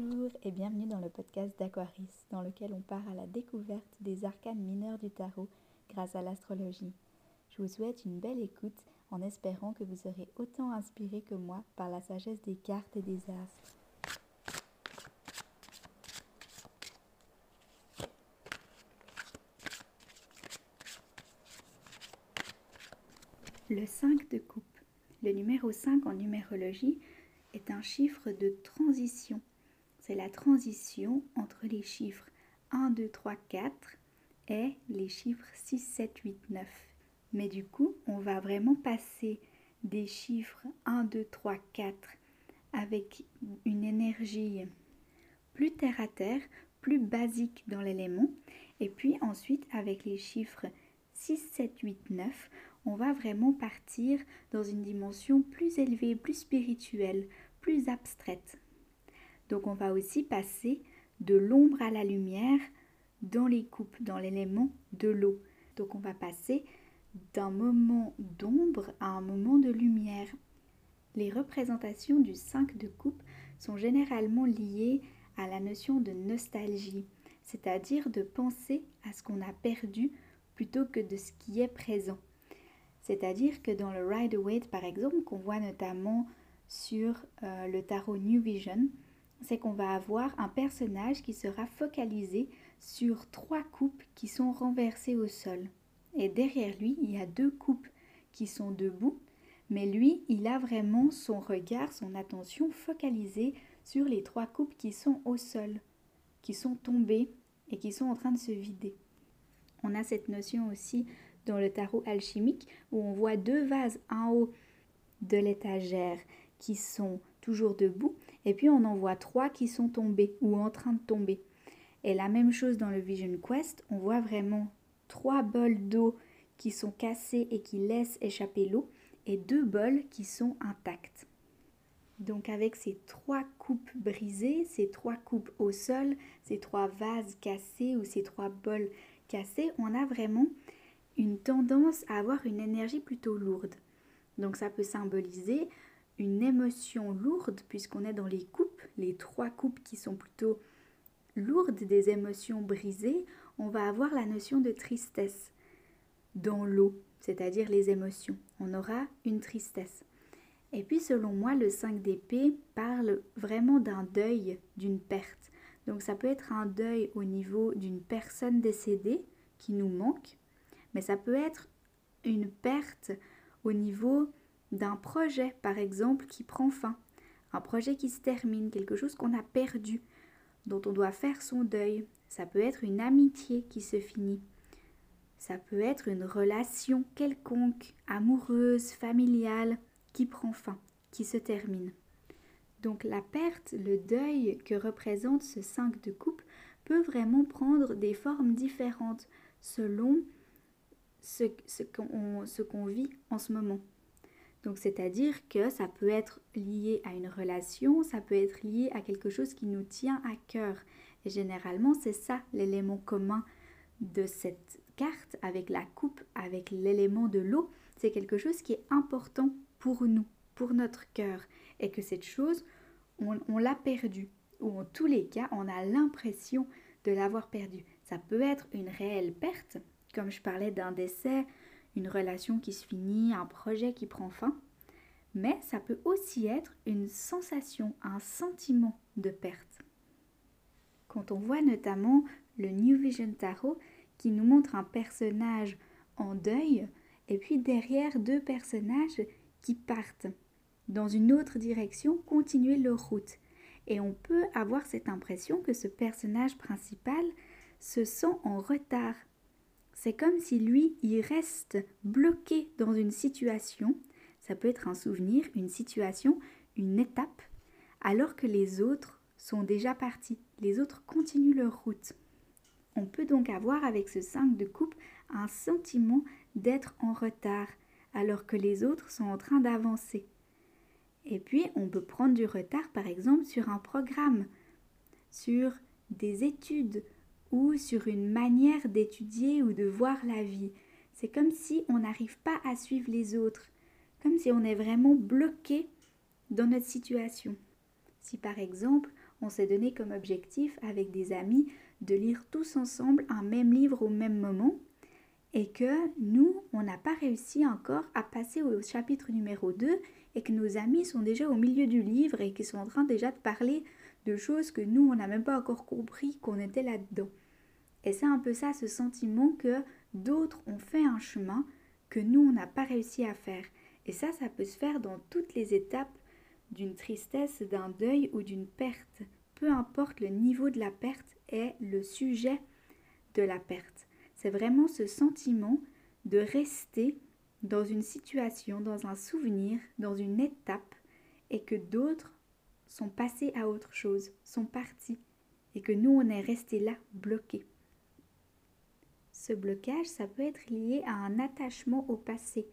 Bonjour et bienvenue dans le podcast d'Aquaris, dans lequel on part à la découverte des arcanes mineurs du tarot grâce à l'astrologie. Je vous souhaite une belle écoute en espérant que vous serez autant inspiré que moi par la sagesse des cartes et des astres. Le 5 de coupe. Le numéro 5 en numérologie est un chiffre de transition. C'est la transition entre les chiffres 1, 2, 3, 4 et les chiffres 6, 7, 8, 9. Mais du coup, on va vraiment passer des chiffres 1, 2, 3, 4 avec une énergie plus terre à terre, plus basique dans l'élément. Et puis ensuite, avec les chiffres 6, 7, 8, 9, on va vraiment partir dans une dimension plus élevée, plus spirituelle, plus abstraite. Donc on va aussi passer de l'ombre à la lumière dans les coupes, dans l'élément de l'eau. Donc on va passer d'un moment d'ombre à un moment de lumière. Les représentations du 5 de coupe sont généralement liées à la notion de nostalgie, c'est-à-dire de penser à ce qu'on a perdu plutôt que de ce qui est présent. C'est-à-dire que dans le Rider-Waite, par exemple, qu'on voit notamment sur euh, le tarot New Vision, c'est qu'on va avoir un personnage qui sera focalisé sur trois coupes qui sont renversées au sol. Et derrière lui, il y a deux coupes qui sont debout, mais lui, il a vraiment son regard, son attention focalisée sur les trois coupes qui sont au sol, qui sont tombées et qui sont en train de se vider. On a cette notion aussi dans le tarot alchimique où on voit deux vases en haut de l'étagère qui sont toujours debout et puis on en voit trois qui sont tombés ou en train de tomber. Et la même chose dans le Vision Quest, on voit vraiment trois bols d'eau qui sont cassés et qui laissent échapper l'eau et deux bols qui sont intacts. Donc avec ces trois coupes brisées, ces trois coupes au sol, ces trois vases cassés ou ces trois bols cassés, on a vraiment une tendance à avoir une énergie plutôt lourde. Donc ça peut symboliser une émotion lourde puisqu'on est dans les coupes, les trois coupes qui sont plutôt lourdes, des émotions brisées, on va avoir la notion de tristesse dans l'eau, c'est-à-dire les émotions. On aura une tristesse. Et puis selon moi, le 5 d'épée parle vraiment d'un deuil, d'une perte. Donc ça peut être un deuil au niveau d'une personne décédée qui nous manque, mais ça peut être une perte au niveau d'un projet, par exemple, qui prend fin, un projet qui se termine, quelque chose qu'on a perdu, dont on doit faire son deuil. Ça peut être une amitié qui se finit. Ça peut être une relation quelconque, amoureuse, familiale, qui prend fin, qui se termine. Donc la perte, le deuil que représente ce 5 de coupe peut vraiment prendre des formes différentes selon ce, ce qu'on vit en ce moment. Donc c'est-à-dire que ça peut être lié à une relation, ça peut être lié à quelque chose qui nous tient à cœur. Et généralement, c'est ça l'élément commun de cette carte avec la coupe, avec l'élément de l'eau. C'est quelque chose qui est important pour nous, pour notre cœur. Et que cette chose, on, on l'a perdue. Ou en tous les cas, on a l'impression de l'avoir perdue. Ça peut être une réelle perte, comme je parlais d'un décès, une relation qui se finit, un projet qui prend fin, mais ça peut aussi être une sensation, un sentiment de perte. Quand on voit notamment le New Vision Tarot qui nous montre un personnage en deuil et puis derrière deux personnages qui partent dans une autre direction, continuer leur route. Et on peut avoir cette impression que ce personnage principal se sent en retard c'est comme si lui, il reste bloqué dans une situation, ça peut être un souvenir, une situation, une étape, alors que les autres sont déjà partis, les autres continuent leur route. On peut donc avoir avec ce 5 de coupe un sentiment d'être en retard, alors que les autres sont en train d'avancer. Et puis, on peut prendre du retard, par exemple, sur un programme, sur des études, ou sur une manière d'étudier ou de voir la vie. C'est comme si on n'arrive pas à suivre les autres, comme si on est vraiment bloqué dans notre situation. Si par exemple on s'est donné comme objectif avec des amis de lire tous ensemble un même livre au même moment et que nous, on n'a pas réussi encore à passer au chapitre numéro 2 et que nos amis sont déjà au milieu du livre et qu'ils sont en train déjà de parler de choses que nous, on n'a même pas encore compris qu'on était là-dedans. Et c'est un peu ça, ce sentiment que d'autres ont fait un chemin que nous, on n'a pas réussi à faire. Et ça, ça peut se faire dans toutes les étapes d'une tristesse, d'un deuil ou d'une perte. Peu importe le niveau de la perte est le sujet de la perte. C'est vraiment ce sentiment de rester dans une situation, dans un souvenir, dans une étape, et que d'autres sont passés à autre chose, sont partis, et que nous, on est resté là, bloqués. Ce blocage, ça peut être lié à un attachement au passé,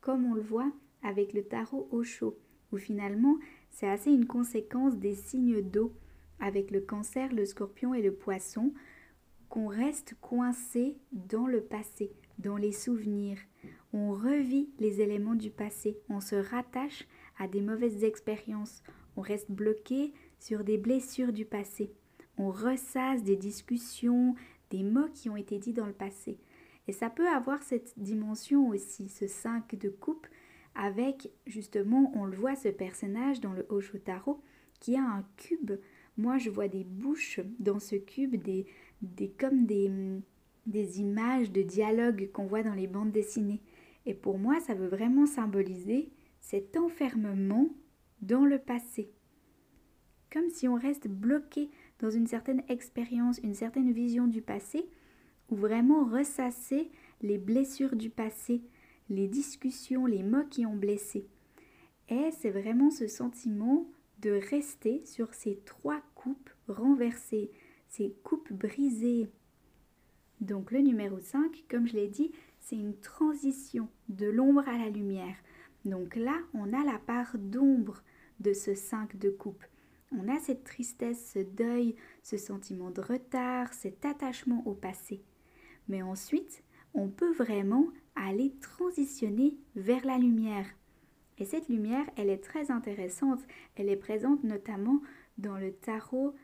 comme on le voit avec le tarot au chaud, où finalement c'est assez une conséquence des signes d'eau, avec le cancer, le scorpion et le poisson, qu'on reste coincé dans le passé, dans les souvenirs. On revit les éléments du passé, on se rattache à des mauvaises expériences, on reste bloqué sur des blessures du passé, on ressasse des discussions, des mots qui ont été dits dans le passé. Et ça peut avoir cette dimension aussi, ce 5 de coupe, avec justement, on le voit, ce personnage dans le Oshotaro qui a un cube. Moi, je vois des bouches dans ce cube, des, des comme des, des images de dialogue qu'on voit dans les bandes dessinées. Et pour moi, ça veut vraiment symboliser cet enfermement dans le passé. Comme si on reste bloqué dans une certaine expérience, une certaine vision du passé, ou vraiment ressasser les blessures du passé, les discussions, les mots qui ont blessé. Et c'est vraiment ce sentiment de rester sur ces trois coupes renversées, ces coupes brisées. Donc le numéro 5, comme je l'ai dit, c'est une transition de l'ombre à la lumière. Donc là, on a la part d'ombre de ce 5 de coupe. On a cette tristesse, ce deuil, ce sentiment de retard, cet attachement au passé. Mais ensuite, on peut vraiment aller transitionner vers la lumière. Et cette lumière, elle est très intéressante. Elle est présente notamment dans le tarot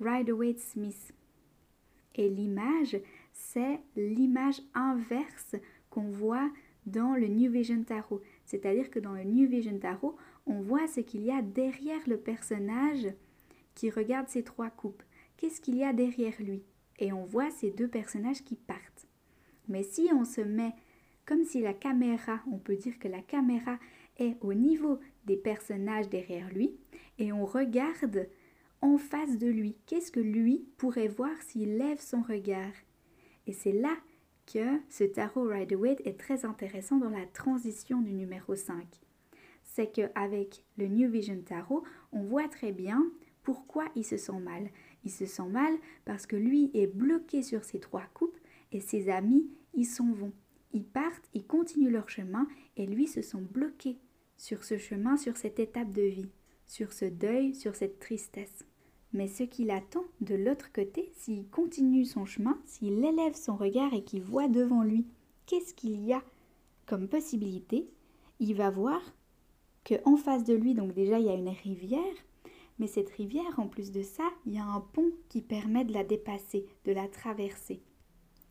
Rider-Waite-Smith. Et l'image, c'est l'image inverse qu'on voit dans le New Vision Tarot. C'est-à-dire que dans le New Vision Tarot, on voit ce qu'il y a derrière le personnage qui regarde ces trois coupes. Qu'est-ce qu'il y a derrière lui? Et on voit ces deux personnages qui partent. Mais si on se met comme si la caméra, on peut dire que la caméra est au niveau des personnages derrière lui, et on regarde en face de lui, qu'est-ce que lui pourrait voir s'il lève son regard? Et c'est là que ce tarot Rider-Waite est très intéressant dans la transition du numéro 5 c'est qu'avec le New Vision Tarot, on voit très bien pourquoi il se sent mal. Il se sent mal parce que lui est bloqué sur ces trois coupes et ses amis, ils s'en vont. Ils partent, ils continuent leur chemin et lui se sent bloqué sur ce chemin, sur cette étape de vie, sur ce deuil, sur cette tristesse. Mais ce qu'il attend de l'autre côté, s'il continue son chemin, s'il élève son regard et qu'il voit devant lui qu'est-ce qu'il y a comme possibilité, il va voir en face de lui, donc déjà, il y a une rivière, mais cette rivière, en plus de ça, il y a un pont qui permet de la dépasser, de la traverser.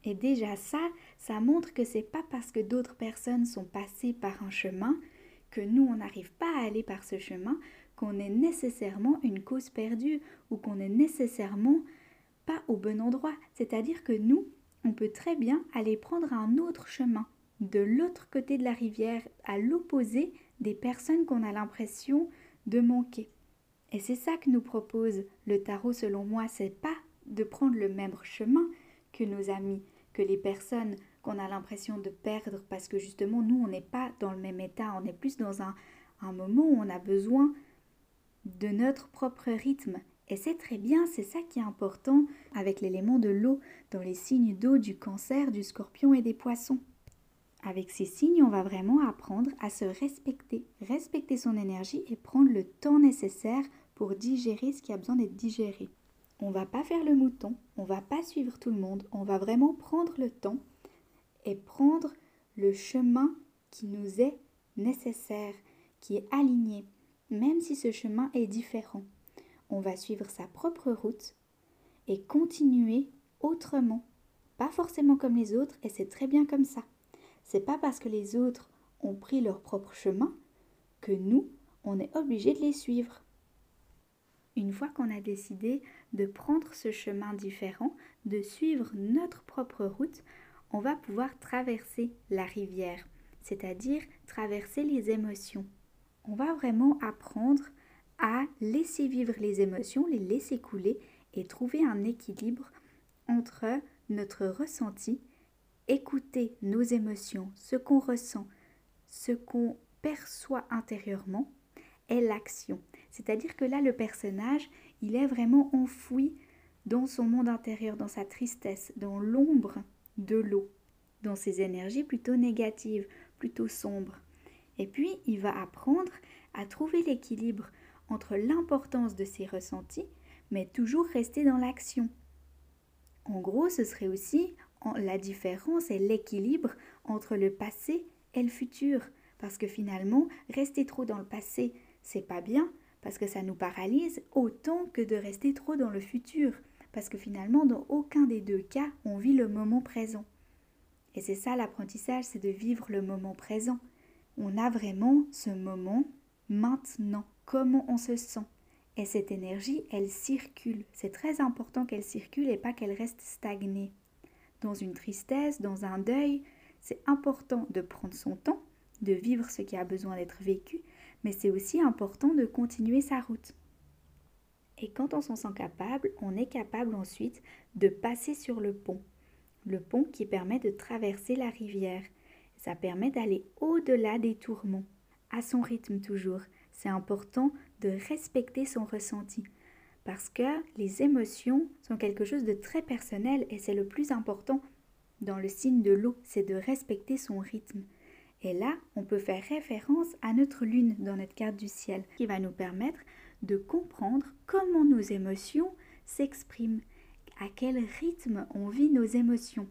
Et déjà ça, ça montre que c'est pas parce que d'autres personnes sont passées par un chemin que nous on n'arrive pas à aller par ce chemin qu'on est nécessairement une cause perdue ou qu'on est nécessairement pas au bon endroit. C'est-à-dire que nous, on peut très bien aller prendre un autre chemin de l'autre côté de la rivière, à l'opposé des personnes qu'on a l'impression de manquer. Et c'est ça que nous propose le tarot selon moi, c'est pas de prendre le même chemin que nos amis, que les personnes qu'on a l'impression de perdre parce que justement nous on n'est pas dans le même état, on est plus dans un, un moment où on a besoin de notre propre rythme. Et c'est très bien, c'est ça qui est important avec l'élément de l'eau dans les signes d'eau du cancer, du scorpion et des poissons. Avec ces signes, on va vraiment apprendre à se respecter, respecter son énergie et prendre le temps nécessaire pour digérer ce qui a besoin d'être digéré. On va pas faire le mouton, on va pas suivre tout le monde, on va vraiment prendre le temps et prendre le chemin qui nous est nécessaire, qui est aligné, même si ce chemin est différent. on va suivre sa propre route et continuer autrement. Pas forcément comme les autres, et c'est très bien comme ça. C'est pas parce que les autres ont pris leur propre chemin que nous, on est obligé de les suivre. Une fois qu'on a décidé de prendre ce chemin différent, de suivre notre propre route, on va pouvoir traverser la rivière, c'est-à-dire traverser les émotions. On va vraiment apprendre à laisser vivre les émotions, les laisser couler et trouver un équilibre entre notre ressenti, écouter nos émotions, ce qu'on ressent, ce qu'on perçoit intérieurement, et l'action. C'est-à-dire que là, le personnage, il est vraiment enfoui dans son monde intérieur, dans sa tristesse, dans l'ombre de l'eau, dans ses énergies plutôt négatives, plutôt sombres. Et puis, il va apprendre à trouver l'équilibre entre l'importance de ses ressentis, mais toujours rester dans l'action. En gros, ce serait aussi la différence et l'équilibre entre le passé et le futur. Parce que finalement, rester trop dans le passé, c'est pas bien, parce que ça nous paralyse autant que de rester trop dans le futur. Parce que finalement, dans aucun des deux cas, on vit le moment présent. Et c'est ça l'apprentissage, c'est de vivre le moment présent. On a vraiment ce moment maintenant, comment on se sent? Et cette énergie, elle circule. C'est très important qu'elle circule et pas qu'elle reste stagnée. Dans une tristesse, dans un deuil, c'est important de prendre son temps, de vivre ce qui a besoin d'être vécu, mais c'est aussi important de continuer sa route. Et quand on s'en sent capable, on est capable ensuite de passer sur le pont. Le pont qui permet de traverser la rivière. Ça permet d'aller au-delà des tourments, à son rythme toujours. C'est important de respecter son ressenti. Parce que les émotions sont quelque chose de très personnel et c'est le plus important dans le signe de l'eau, c'est de respecter son rythme. Et là, on peut faire référence à notre lune dans notre carte du ciel, qui va nous permettre de comprendre comment nos émotions s'expriment, à quel rythme on vit nos émotions.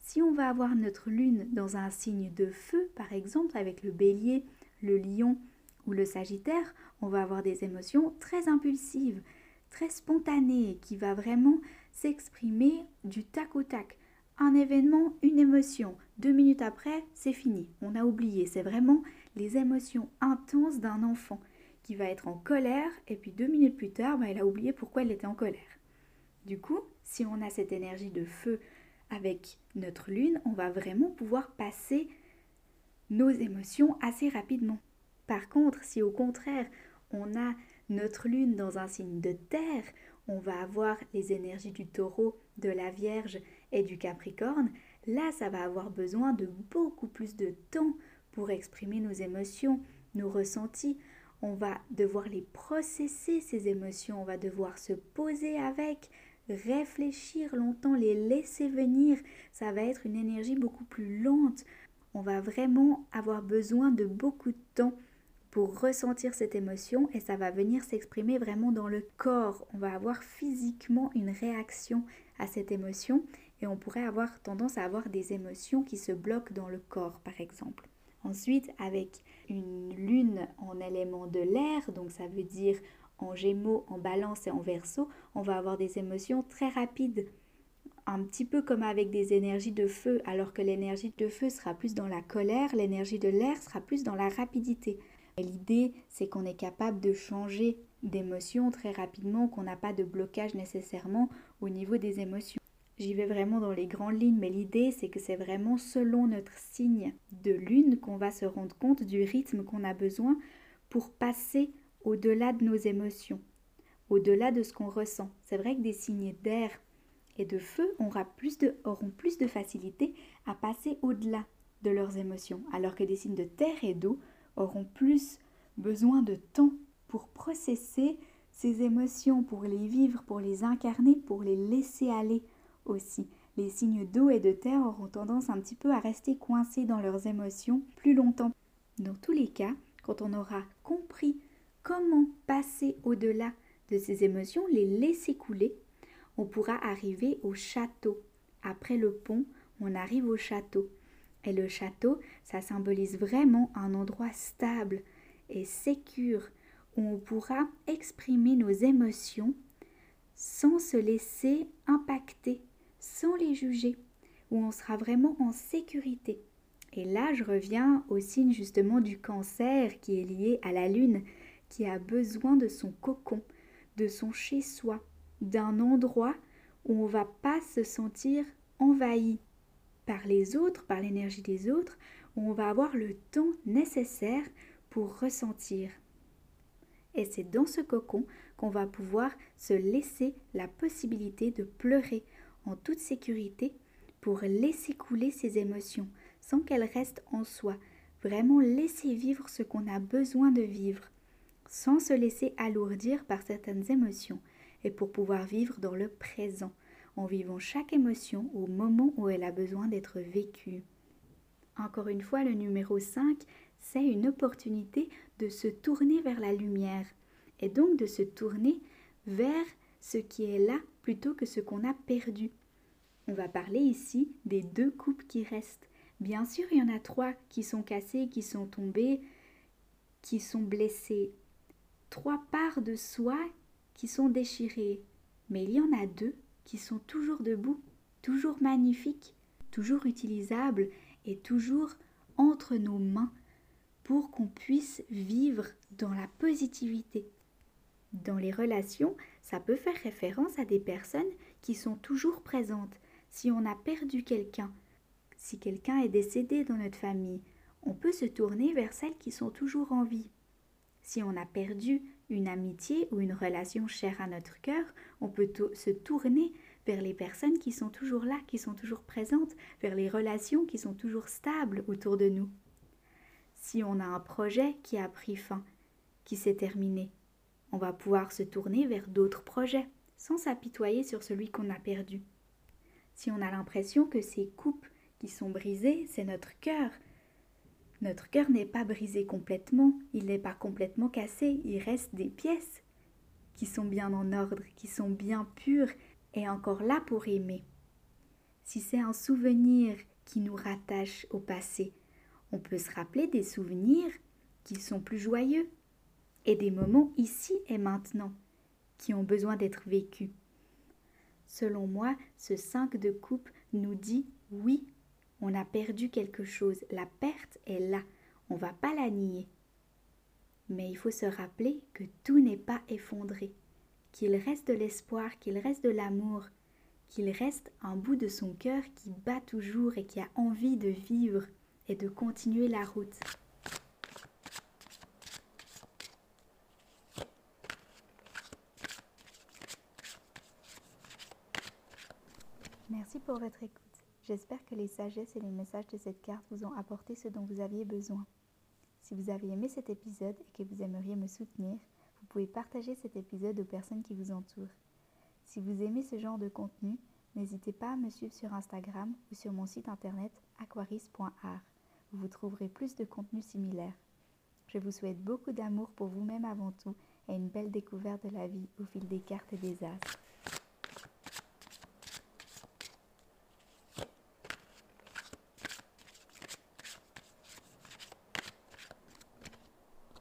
Si on va avoir notre lune dans un signe de feu, par exemple avec le bélier, le lion ou le sagittaire, on va avoir des émotions très impulsives, très spontanées, qui va vraiment s'exprimer du tac au tac un événement, une émotion. Deux minutes après, c'est fini. On a oublié. C'est vraiment les émotions intenses d'un enfant qui va être en colère et puis deux minutes plus tard, bah, elle a oublié pourquoi elle était en colère. Du coup, si on a cette énergie de feu avec notre lune, on va vraiment pouvoir passer nos émotions assez rapidement. Par contre, si au contraire, on a notre lune dans un signe de terre, on va avoir les énergies du taureau, de la vierge et du Capricorne, là, ça va avoir besoin de beaucoup plus de temps pour exprimer nos émotions, nos ressentis. On va devoir les processer, ces émotions, on va devoir se poser avec, réfléchir longtemps, les laisser venir. Ça va être une énergie beaucoup plus lente. On va vraiment avoir besoin de beaucoup de temps pour ressentir cette émotion et ça va venir s'exprimer vraiment dans le corps. On va avoir physiquement une réaction à cette émotion et on pourrait avoir tendance à avoir des émotions qui se bloquent dans le corps par exemple. Ensuite, avec une lune en élément de l'air, donc ça veut dire en gémeaux, en balance et en verso, on va avoir des émotions très rapides, un petit peu comme avec des énergies de feu, alors que l'énergie de feu sera plus dans la colère, l'énergie de l'air sera plus dans la rapidité. L'idée, c'est qu'on est capable de changer d'émotion très rapidement, qu'on n'a pas de blocage nécessairement au niveau des émotions. J'y vais vraiment dans les grandes lignes, mais l'idée c'est que c'est vraiment selon notre signe de lune qu'on va se rendre compte du rythme qu'on a besoin pour passer au-delà de nos émotions, au-delà de ce qu'on ressent. C'est vrai que des signes d'air et de feu plus de, auront plus de facilité à passer au-delà de leurs émotions, alors que des signes de terre et d'eau auront plus besoin de temps pour processer ces émotions, pour les vivre, pour les incarner, pour les laisser aller aussi. Les signes d'eau et de terre auront tendance un petit peu à rester coincés dans leurs émotions plus longtemps. Dans tous les cas, quand on aura compris comment passer au-delà de ces émotions, les laisser couler, on pourra arriver au château. Après le pont, on arrive au château. Et le château, ça symbolise vraiment un endroit stable et sécure où on pourra exprimer nos émotions sans se laisser impacter, sans les juger, où on sera vraiment en sécurité. Et là, je reviens au signe justement du cancer qui est lié à la lune, qui a besoin de son cocon, de son chez-soi, d'un endroit où on va pas se sentir envahi par les autres, par l'énergie des autres, où on va avoir le temps nécessaire pour ressentir. Et c'est dans ce cocon qu'on va pouvoir se laisser la possibilité de pleurer en toute sécurité pour laisser couler ses émotions sans qu'elles restent en soi. Vraiment laisser vivre ce qu'on a besoin de vivre sans se laisser alourdir par certaines émotions et pour pouvoir vivre dans le présent en vivant chaque émotion au moment où elle a besoin d'être vécue. Encore une fois, le numéro 5, c'est une opportunité de se tourner vers la lumière et donc de se tourner vers ce qui est là plutôt que ce qu'on a perdu. On va parler ici des deux coupes qui restent. Bien sûr, il y en a trois qui sont cassées, qui sont tombées, qui sont blessées. Trois parts de soi qui sont déchirées. Mais il y en a deux qui sont toujours debout, toujours magnifiques, toujours utilisables et toujours entre nos mains pour qu'on puisse vivre dans la positivité. Dans les relations, ça peut faire référence à des personnes qui sont toujours présentes. Si on a perdu quelqu'un, si quelqu'un est décédé dans notre famille, on peut se tourner vers celles qui sont toujours en vie. Si on a perdu une amitié ou une relation chère à notre cœur, on peut se tourner vers les personnes qui sont toujours là, qui sont toujours présentes, vers les relations qui sont toujours stables autour de nous. Si on a un projet qui a pris fin, qui s'est terminé, on va pouvoir se tourner vers d'autres projets, sans s'apitoyer sur celui qu'on a perdu. Si on a l'impression que ces coupes qui sont brisées, c'est notre cœur, notre cœur n'est pas brisé complètement, il n'est pas complètement cassé, il reste des pièces qui sont bien en ordre, qui sont bien pures et encore là pour aimer. Si c'est un souvenir qui nous rattache au passé, on peut se rappeler des souvenirs qui sont plus joyeux et des moments ici et maintenant qui ont besoin d'être vécus. Selon moi, ce 5 de coupe nous dit oui, on a perdu quelque chose, la perte est là, on va pas la nier. Mais il faut se rappeler que tout n'est pas effondré, qu'il reste de l'espoir, qu'il reste de l'amour, qu'il reste un bout de son cœur qui bat toujours et qui a envie de vivre et de continuer la route. Merci pour votre écoute. J'espère que les sagesses et les messages de cette carte vous ont apporté ce dont vous aviez besoin. Si vous avez aimé cet épisode et que vous aimeriez me soutenir, vous pouvez partager cet épisode aux personnes qui vous entourent. Si vous aimez ce genre de contenu, n'hésitez pas à me suivre sur Instagram ou sur mon site internet aquaris.art vous trouverez plus de contenu similaire. Je vous souhaite beaucoup d'amour pour vous-même avant tout et une belle découverte de la vie au fil des cartes et des astres.